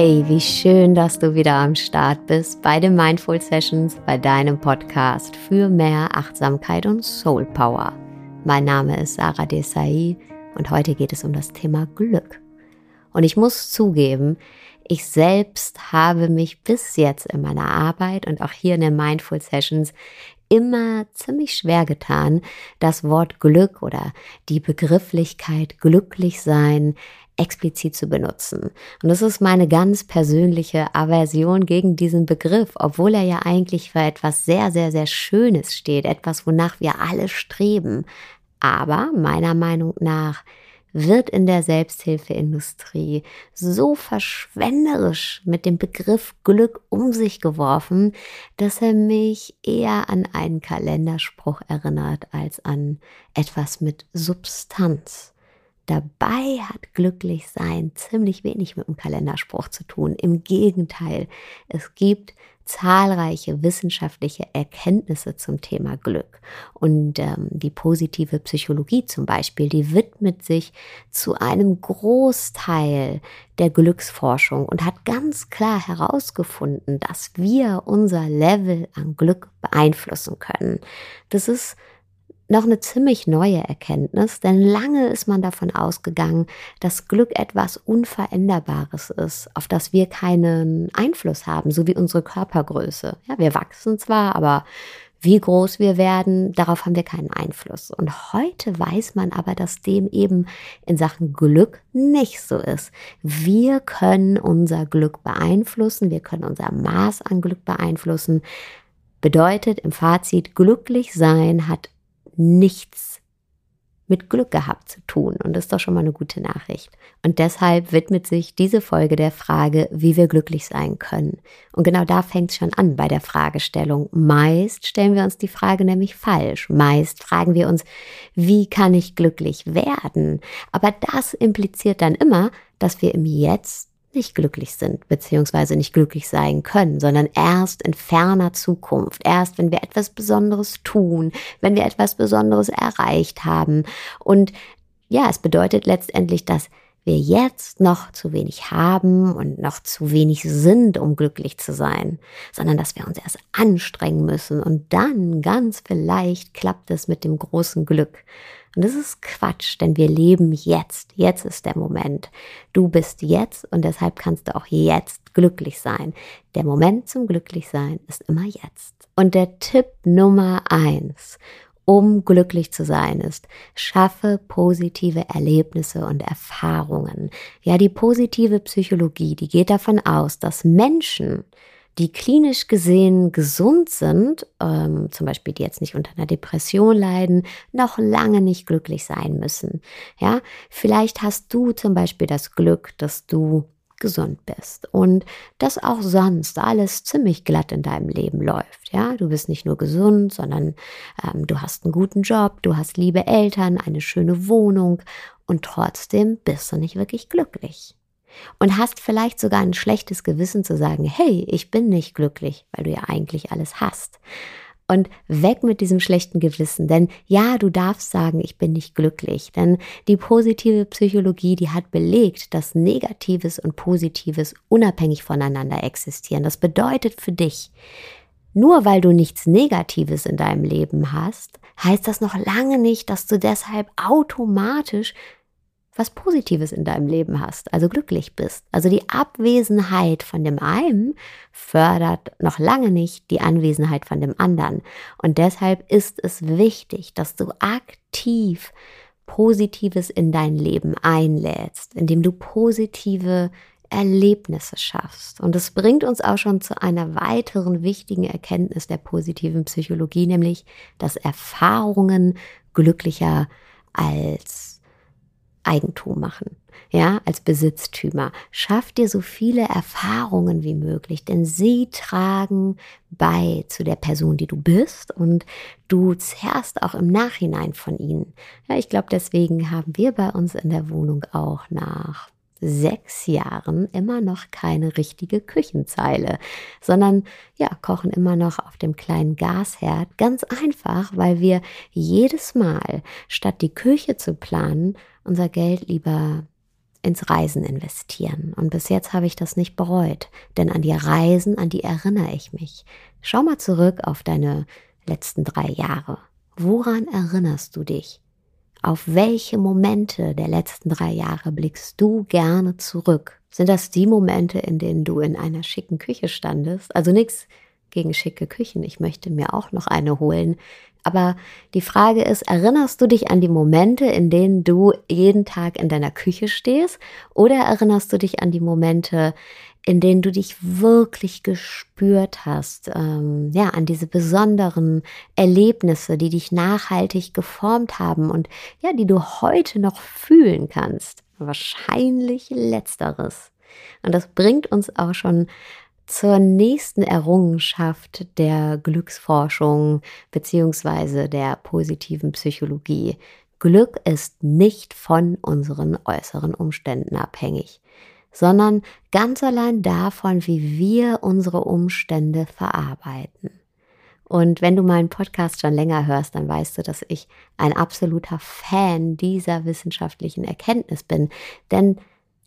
Hey, wie schön, dass du wieder am Start bist bei den Mindful Sessions, bei deinem Podcast für mehr Achtsamkeit und Soul Power. Mein Name ist Sarah Desai und heute geht es um das Thema Glück. Und ich muss zugeben, ich selbst habe mich bis jetzt in meiner Arbeit und auch hier in den Mindful Sessions immer ziemlich schwer getan, das Wort Glück oder die Begrifflichkeit glücklich sein explizit zu benutzen. Und das ist meine ganz persönliche Aversion gegen diesen Begriff, obwohl er ja eigentlich für etwas sehr, sehr, sehr Schönes steht, etwas, wonach wir alle streben. Aber meiner Meinung nach wird in der Selbsthilfeindustrie so verschwenderisch mit dem Begriff Glück um sich geworfen, dass er mich eher an einen Kalenderspruch erinnert als an etwas mit Substanz. Dabei hat glücklich sein ziemlich wenig mit dem Kalenderspruch zu tun. Im Gegenteil, es gibt zahlreiche wissenschaftliche Erkenntnisse zum Thema Glück. Und ähm, die positive Psychologie zum Beispiel, die widmet sich zu einem Großteil der Glücksforschung und hat ganz klar herausgefunden, dass wir unser Level an Glück beeinflussen können. Das ist noch eine ziemlich neue Erkenntnis, denn lange ist man davon ausgegangen, dass Glück etwas Unveränderbares ist, auf das wir keinen Einfluss haben, so wie unsere Körpergröße. Ja, wir wachsen zwar, aber wie groß wir werden, darauf haben wir keinen Einfluss. Und heute weiß man aber, dass dem eben in Sachen Glück nicht so ist. Wir können unser Glück beeinflussen, wir können unser Maß an Glück beeinflussen. Bedeutet im Fazit, glücklich sein hat nichts mit Glück gehabt zu tun. Und das ist doch schon mal eine gute Nachricht. Und deshalb widmet sich diese Folge der Frage, wie wir glücklich sein können. Und genau da fängt es schon an bei der Fragestellung. Meist stellen wir uns die Frage nämlich falsch. Meist fragen wir uns, wie kann ich glücklich werden? Aber das impliziert dann immer, dass wir im Jetzt nicht glücklich sind, beziehungsweise nicht glücklich sein können, sondern erst in ferner Zukunft, erst wenn wir etwas Besonderes tun, wenn wir etwas Besonderes erreicht haben. Und ja, es bedeutet letztendlich, dass wir jetzt noch zu wenig haben und noch zu wenig sind, um glücklich zu sein, sondern dass wir uns erst anstrengen müssen und dann ganz vielleicht klappt es mit dem großen Glück. Und das ist Quatsch, denn wir leben jetzt. Jetzt ist der Moment. Du bist jetzt und deshalb kannst du auch jetzt glücklich sein. Der Moment zum Glücklichsein ist immer jetzt. Und der Tipp Nummer eins, um glücklich zu sein, ist, schaffe positive Erlebnisse und Erfahrungen. Ja, die positive Psychologie, die geht davon aus, dass Menschen, die klinisch gesehen gesund sind, ähm, zum Beispiel die jetzt nicht unter einer Depression leiden, noch lange nicht glücklich sein müssen. Ja, vielleicht hast du zum Beispiel das Glück, dass du gesund bist und dass auch sonst alles ziemlich glatt in deinem Leben läuft. Ja, du bist nicht nur gesund, sondern ähm, du hast einen guten Job, du hast liebe Eltern, eine schöne Wohnung und trotzdem bist du nicht wirklich glücklich und hast vielleicht sogar ein schlechtes Gewissen zu sagen, hey, ich bin nicht glücklich, weil du ja eigentlich alles hast. Und weg mit diesem schlechten Gewissen, denn ja, du darfst sagen, ich bin nicht glücklich, denn die positive Psychologie, die hat belegt, dass Negatives und Positives unabhängig voneinander existieren. Das bedeutet für dich, nur weil du nichts Negatives in deinem Leben hast, heißt das noch lange nicht, dass du deshalb automatisch was Positives in deinem Leben hast, also glücklich bist. Also die Abwesenheit von dem einen fördert noch lange nicht die Anwesenheit von dem anderen. Und deshalb ist es wichtig, dass du aktiv Positives in dein Leben einlädst, indem du positive Erlebnisse schaffst. Und es bringt uns auch schon zu einer weiteren wichtigen Erkenntnis der positiven Psychologie, nämlich dass Erfahrungen glücklicher als Eigentum machen, ja, als Besitztümer. Schaff dir so viele Erfahrungen wie möglich, denn sie tragen bei zu der Person, die du bist und du zehrst auch im Nachhinein von ihnen. Ja, ich glaube, deswegen haben wir bei uns in der Wohnung auch nach sechs Jahren immer noch keine richtige Küchenzeile, sondern ja, kochen immer noch auf dem kleinen Gasherd. Ganz einfach, weil wir jedes Mal, statt die Küche zu planen, unser Geld lieber ins Reisen investieren. Und bis jetzt habe ich das nicht bereut, denn an die Reisen, an die erinnere ich mich. Schau mal zurück auf deine letzten drei Jahre. Woran erinnerst du dich? Auf welche Momente der letzten drei Jahre blickst du gerne zurück? Sind das die Momente, in denen du in einer schicken Küche standest? Also nichts gegen schicke Küchen. Ich möchte mir auch noch eine holen. Aber die Frage ist, erinnerst du dich an die Momente, in denen du jeden Tag in deiner Küche stehst? Oder erinnerst du dich an die Momente, in denen du dich wirklich gespürt hast, ähm, ja, an diese besonderen Erlebnisse, die dich nachhaltig geformt haben und ja, die du heute noch fühlen kannst. Wahrscheinlich letzteres. Und das bringt uns auch schon zur nächsten Errungenschaft der Glücksforschung beziehungsweise der positiven Psychologie. Glück ist nicht von unseren äußeren Umständen abhängig, sondern ganz allein davon, wie wir unsere Umstände verarbeiten. Und wenn du meinen Podcast schon länger hörst, dann weißt du, dass ich ein absoluter Fan dieser wissenschaftlichen Erkenntnis bin. Denn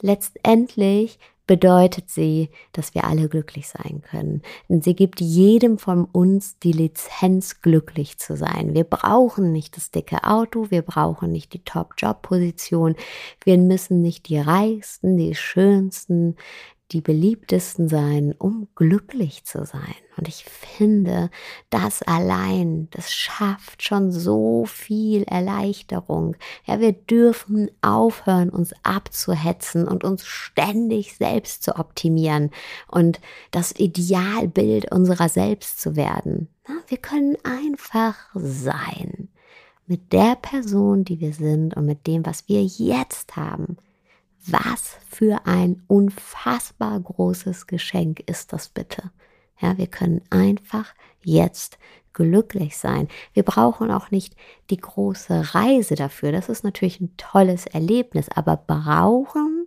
letztendlich bedeutet sie, dass wir alle glücklich sein können. Denn sie gibt jedem von uns die Lizenz, glücklich zu sein. Wir brauchen nicht das dicke Auto, wir brauchen nicht die Top-Job-Position, wir müssen nicht die reichsten, die schönsten, die beliebtesten sein, um glücklich zu sein. Und ich finde, das allein, das schafft schon so viel Erleichterung. Ja, wir dürfen aufhören, uns abzuhetzen und uns ständig selbst zu optimieren und das Idealbild unserer selbst zu werden. Wir können einfach sein mit der Person, die wir sind und mit dem, was wir jetzt haben. Was für ein unfassbar großes Geschenk ist das bitte? Ja, wir können einfach jetzt glücklich sein. Wir brauchen auch nicht die große Reise dafür. Das ist natürlich ein tolles Erlebnis, aber brauchen,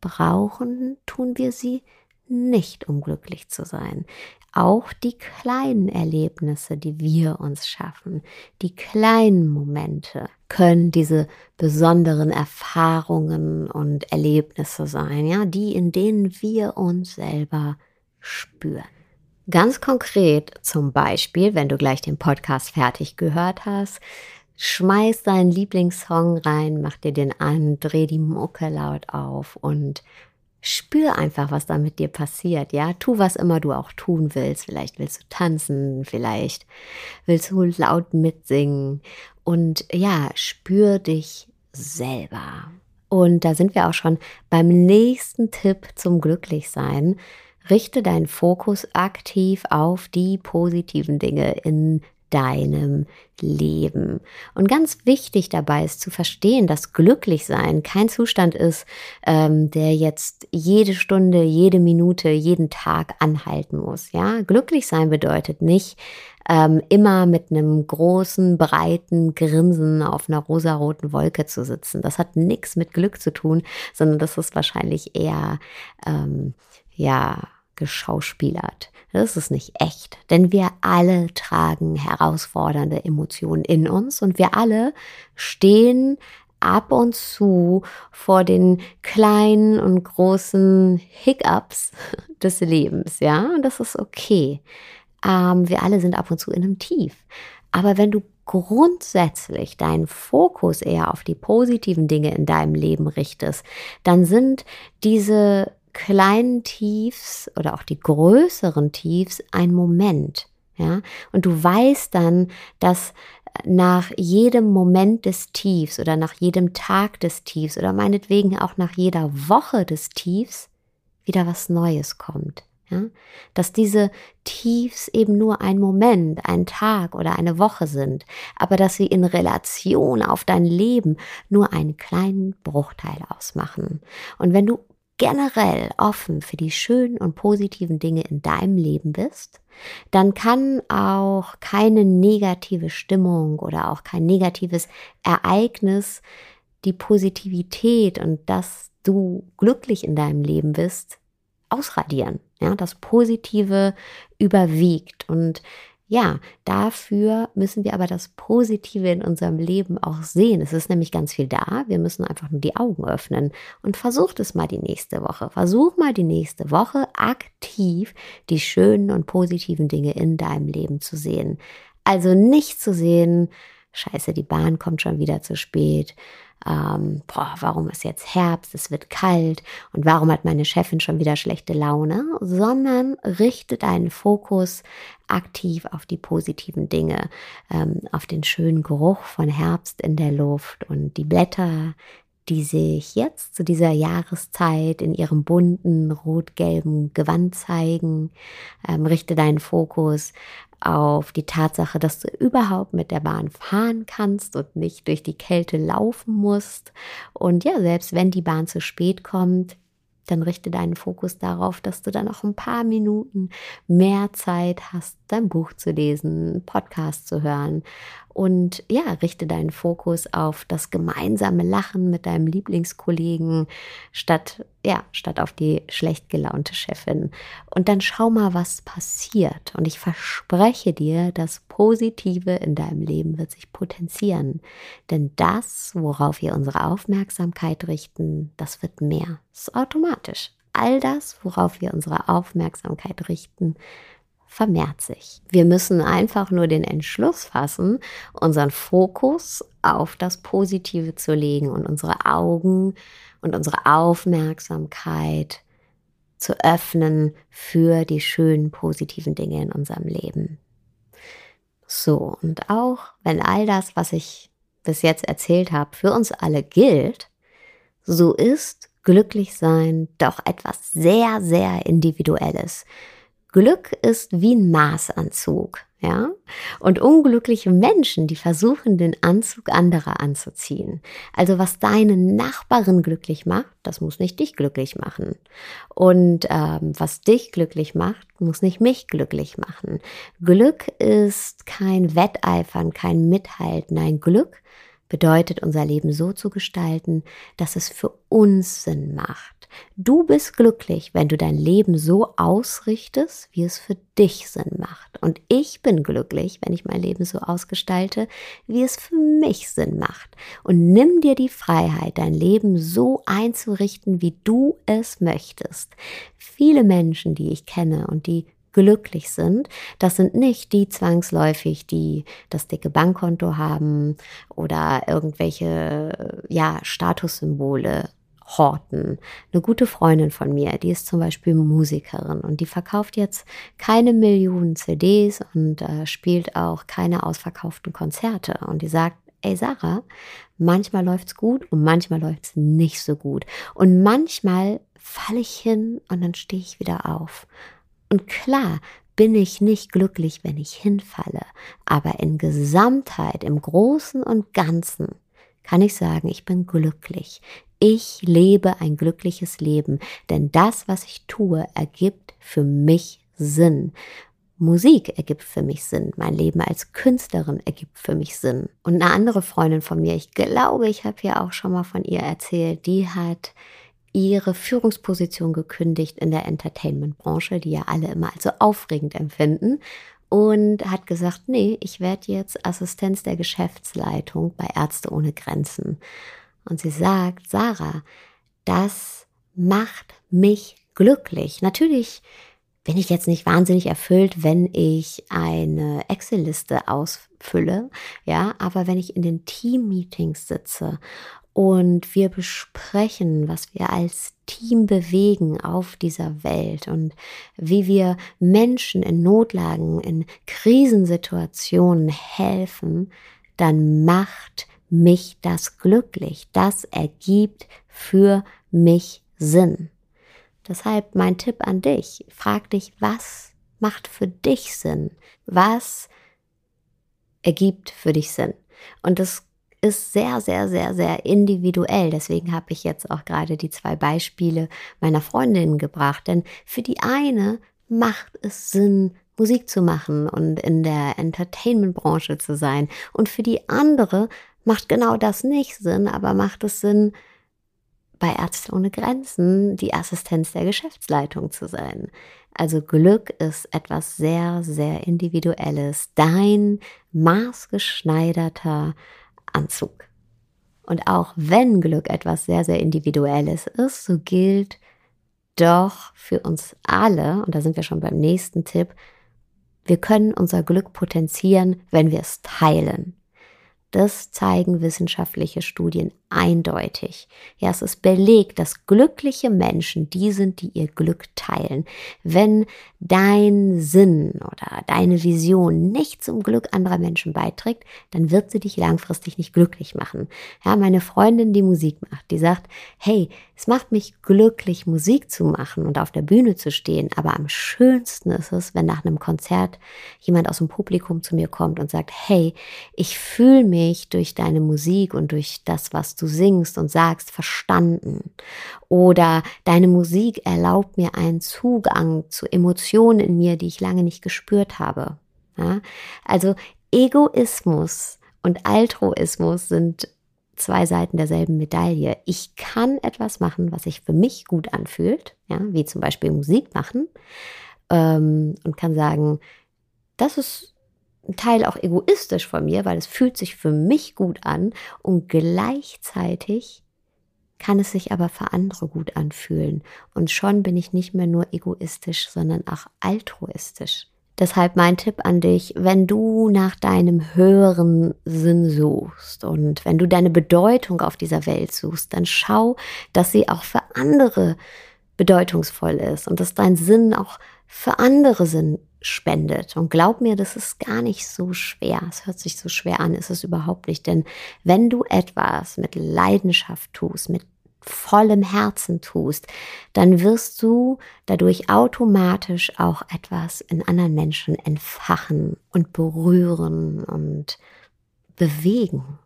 brauchen tun wir sie nicht, um glücklich zu sein. Auch die kleinen Erlebnisse, die wir uns schaffen, die kleinen Momente können diese besonderen Erfahrungen und Erlebnisse sein, ja, die in denen wir uns selber spüren. Ganz konkret zum Beispiel, wenn du gleich den Podcast fertig gehört hast, schmeiß deinen Lieblingssong rein, mach dir den an, dreh die Mucke laut auf und spür einfach, was da mit dir passiert, ja. Tu, was immer du auch tun willst. Vielleicht willst du tanzen, vielleicht willst du laut mitsingen. Und ja, spür dich selber. Und da sind wir auch schon beim nächsten Tipp zum Glücklichsein. Richte deinen Fokus aktiv auf die positiven Dinge in deinem Leben. Und ganz wichtig dabei ist zu verstehen, dass Glücklichsein kein Zustand ist, ähm, der jetzt jede Stunde, jede Minute, jeden Tag anhalten muss. Ja, glücklich sein bedeutet nicht ähm, immer mit einem großen, breiten Grinsen auf einer rosaroten Wolke zu sitzen. Das hat nichts mit Glück zu tun, sondern das ist wahrscheinlich eher ähm, ja geschauspielert. Das ist nicht echt, denn wir alle tragen herausfordernde Emotionen in uns und wir alle stehen ab und zu vor den kleinen und großen Hiccups des Lebens, ja, und das ist okay. Ähm, wir alle sind ab und zu in einem Tief. Aber wenn du grundsätzlich deinen Fokus eher auf die positiven Dinge in deinem Leben richtest, dann sind diese kleinen Tiefs oder auch die größeren Tiefs ein Moment. Ja, und du weißt dann, dass nach jedem Moment des Tiefs oder nach jedem Tag des Tiefs oder meinetwegen auch nach jeder Woche des Tiefs wieder was Neues kommt. Ja? Dass diese Tiefs eben nur ein Moment, ein Tag oder eine Woche sind, aber dass sie in Relation auf dein Leben nur einen kleinen Bruchteil ausmachen. Und wenn du generell offen für die schönen und positiven Dinge in deinem Leben bist, dann kann auch keine negative Stimmung oder auch kein negatives Ereignis die Positivität und dass du glücklich in deinem Leben bist, ausradieren. Ja, das Positive überwiegt und ja, dafür müssen wir aber das Positive in unserem Leben auch sehen. Es ist nämlich ganz viel da. Wir müssen einfach nur die Augen öffnen und versucht es mal die nächste Woche. Versuch mal die nächste Woche aktiv die schönen und positiven Dinge in deinem Leben zu sehen. Also nicht zu sehen, scheiße, die Bahn kommt schon wieder zu spät. Ähm, boah, warum ist jetzt Herbst, es wird kalt. Und warum hat meine Chefin schon wieder schlechte Laune, sondern richte deinen Fokus aktiv auf die positiven Dinge, ähm, auf den schönen Geruch von Herbst in der Luft. Und die Blätter, die sich jetzt zu dieser Jahreszeit in ihrem bunten rot-gelben Gewand zeigen. Ähm, richte deinen Fokus auf die Tatsache, dass du überhaupt mit der Bahn fahren kannst und nicht durch die Kälte laufen musst. Und ja, selbst wenn die Bahn zu spät kommt, dann richte deinen Fokus darauf, dass du dann noch ein paar Minuten mehr Zeit hast, dein Buch zu lesen, Podcast zu hören und ja, richte deinen Fokus auf das gemeinsame Lachen mit deinem Lieblingskollegen statt ja, statt auf die schlecht gelaunte Chefin. Und dann schau mal, was passiert. Und ich verspreche dir, das Positive in deinem Leben wird sich potenzieren. Denn das, worauf wir unsere Aufmerksamkeit richten, das wird mehr. Das ist automatisch. All das, worauf wir unsere Aufmerksamkeit richten, vermehrt sich. Wir müssen einfach nur den Entschluss fassen, unseren Fokus auf das Positive zu legen und unsere Augen und unsere Aufmerksamkeit zu öffnen für die schönen positiven Dinge in unserem Leben. So, und auch wenn all das, was ich bis jetzt erzählt habe, für uns alle gilt, so ist glücklich sein doch etwas sehr, sehr Individuelles. Glück ist wie ein Maßanzug, ja? Und unglückliche Menschen, die versuchen, den Anzug anderer anzuziehen. Also was deine Nachbarin glücklich macht, das muss nicht dich glücklich machen. Und ähm, was dich glücklich macht, muss nicht mich glücklich machen. Glück ist kein Wetteifern, kein Mithalten. Nein, Glück bedeutet, unser Leben so zu gestalten, dass es für uns Sinn macht. Du bist glücklich, wenn du dein Leben so ausrichtest, wie es für dich Sinn macht. Und ich bin glücklich, wenn ich mein Leben so ausgestalte, wie es für mich Sinn macht. Und nimm dir die Freiheit, dein Leben so einzurichten, wie du es möchtest. Viele Menschen, die ich kenne und die glücklich sind. Das sind nicht die zwangsläufig, die das dicke Bankkonto haben oder irgendwelche ja, Statussymbole horten. Eine gute Freundin von mir, die ist zum Beispiel Musikerin und die verkauft jetzt keine Millionen CDs und äh, spielt auch keine ausverkauften Konzerte. Und die sagt, ey Sarah, manchmal läuft's gut und manchmal läuft's nicht so gut. Und manchmal falle ich hin und dann stehe ich wieder auf. Und klar bin ich nicht glücklich, wenn ich hinfalle, aber in Gesamtheit, im Großen und Ganzen kann ich sagen, ich bin glücklich. Ich lebe ein glückliches Leben, denn das, was ich tue, ergibt für mich Sinn. Musik ergibt für mich Sinn. Mein Leben als Künstlerin ergibt für mich Sinn. Und eine andere Freundin von mir, ich glaube, ich habe ja auch schon mal von ihr erzählt, die hat ihre Führungsposition gekündigt in der Entertainment-Branche, die ja alle immer als so aufregend empfinden. Und hat gesagt, nee, ich werde jetzt Assistenz der Geschäftsleitung bei Ärzte ohne Grenzen. Und sie sagt, Sarah, das macht mich glücklich. Natürlich bin ich jetzt nicht wahnsinnig erfüllt, wenn ich eine Excel-Liste ausfülle, ja, aber wenn ich in den Team-Meetings sitze und wir besprechen, was wir als Team bewegen auf dieser Welt und wie wir Menschen in Notlagen, in Krisensituationen helfen, dann macht mich das glücklich. Das ergibt für mich Sinn. Deshalb mein Tipp an dich, frag dich, was macht für dich Sinn? Was ergibt für dich Sinn? Und das ist sehr, sehr, sehr, sehr individuell. Deswegen habe ich jetzt auch gerade die zwei Beispiele meiner Freundinnen gebracht. Denn für die eine macht es Sinn, Musik zu machen und in der Entertainment-Branche zu sein. Und für die andere macht genau das nicht Sinn, aber macht es Sinn, bei Ärzte ohne Grenzen die Assistenz der Geschäftsleitung zu sein. Also Glück ist etwas sehr, sehr Individuelles. Dein maßgeschneiderter Anzug. Und auch wenn Glück etwas sehr, sehr Individuelles ist, so gilt doch für uns alle, und da sind wir schon beim nächsten Tipp, wir können unser Glück potenzieren, wenn wir es teilen. Das zeigen wissenschaftliche Studien eindeutig. Ja, es ist belegt, dass glückliche Menschen die sind, die ihr Glück teilen. Wenn dein Sinn oder deine Vision nicht zum Glück anderer Menschen beiträgt, dann wird sie dich langfristig nicht glücklich machen. Ja, meine Freundin, die Musik macht, die sagt, hey, es macht mich glücklich, Musik zu machen und auf der Bühne zu stehen, aber am schönsten ist es, wenn nach einem Konzert jemand aus dem Publikum zu mir kommt und sagt, hey, ich fühle mich durch deine Musik und durch das, was du du singst und sagst, verstanden. Oder deine Musik erlaubt mir einen Zugang zu Emotionen in mir, die ich lange nicht gespürt habe. Ja? Also Egoismus und Altruismus sind zwei Seiten derselben Medaille. Ich kann etwas machen, was sich für mich gut anfühlt, ja, wie zum Beispiel Musik machen, ähm, und kann sagen, das ist ein Teil auch egoistisch von mir, weil es fühlt sich für mich gut an und gleichzeitig kann es sich aber für andere gut anfühlen. Und schon bin ich nicht mehr nur egoistisch, sondern auch altruistisch. Deshalb mein Tipp an dich, wenn du nach deinem höheren Sinn suchst und wenn du deine Bedeutung auf dieser Welt suchst, dann schau, dass sie auch für andere bedeutungsvoll ist und dass dein Sinn auch für andere Sinn spendet. Und glaub mir, das ist gar nicht so schwer. Es hört sich so schwer an, ist es überhaupt nicht. Denn wenn du etwas mit Leidenschaft tust, mit vollem Herzen tust, dann wirst du dadurch automatisch auch etwas in anderen Menschen entfachen und berühren und bewegen.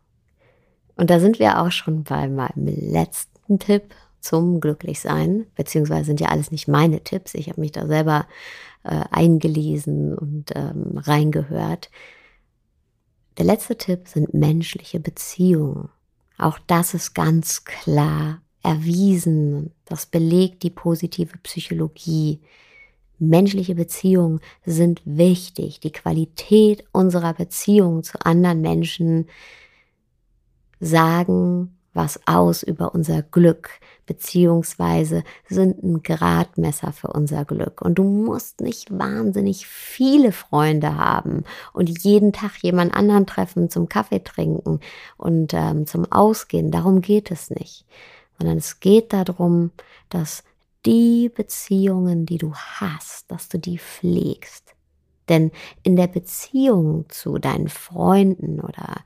Und da sind wir auch schon bei meinem letzten Tipp zum Glücklichsein, beziehungsweise sind ja alles nicht meine Tipps. Ich habe mich da selber äh, eingelesen und ähm, reingehört. Der letzte Tipp sind menschliche Beziehungen. Auch das ist ganz klar erwiesen. Das belegt die positive Psychologie. Menschliche Beziehungen sind wichtig. Die Qualität unserer Beziehungen zu anderen Menschen sagen was aus über unser Glück, beziehungsweise sind ein Gradmesser für unser Glück. Und du musst nicht wahnsinnig viele Freunde haben und jeden Tag jemand anderen treffen, zum Kaffee trinken und ähm, zum Ausgehen. Darum geht es nicht. Sondern es geht darum, dass die Beziehungen, die du hast, dass du die pflegst. Denn in der Beziehung zu deinen Freunden oder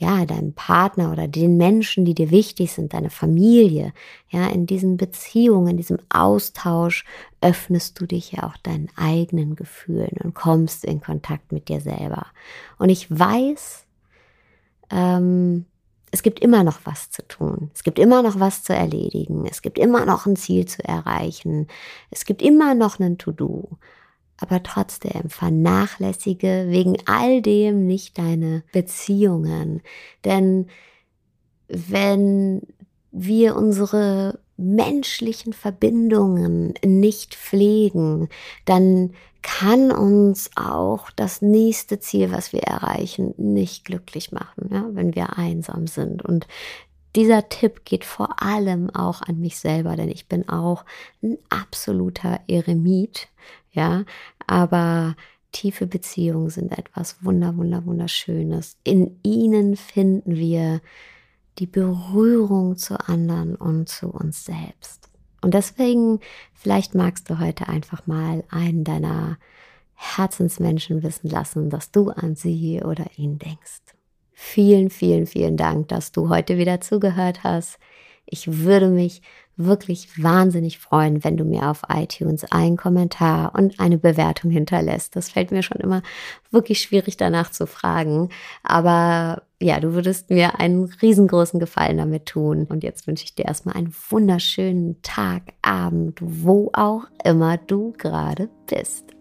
ja, deinem Partner oder den Menschen, die dir wichtig sind, deine Familie, ja, in diesen Beziehungen, in diesem Austausch öffnest du dich ja auch deinen eigenen Gefühlen und kommst in Kontakt mit dir selber. Und ich weiß, ähm, es gibt immer noch was zu tun. Es gibt immer noch was zu erledigen. Es gibt immer noch ein Ziel zu erreichen. Es gibt immer noch einen To-Do aber trotzdem vernachlässige wegen all dem nicht deine Beziehungen. Denn wenn wir unsere menschlichen Verbindungen nicht pflegen, dann kann uns auch das nächste Ziel, was wir erreichen, nicht glücklich machen, ja, wenn wir einsam sind. Und dieser Tipp geht vor allem auch an mich selber, denn ich bin auch ein absoluter Eremit, ja, aber tiefe Beziehungen sind etwas wunder, wunder, wunderschönes. In ihnen finden wir die Berührung zu anderen und zu uns selbst. Und deswegen, vielleicht magst du heute einfach mal einen deiner Herzensmenschen wissen lassen, dass du an sie oder ihn denkst. Vielen, vielen, vielen Dank, dass du heute wieder zugehört hast. Ich würde mich wirklich wahnsinnig freuen, wenn du mir auf iTunes einen Kommentar und eine Bewertung hinterlässt. Das fällt mir schon immer wirklich schwierig danach zu fragen. Aber ja, du würdest mir einen riesengroßen Gefallen damit tun. Und jetzt wünsche ich dir erstmal einen wunderschönen Tag, Abend, wo auch immer du gerade bist.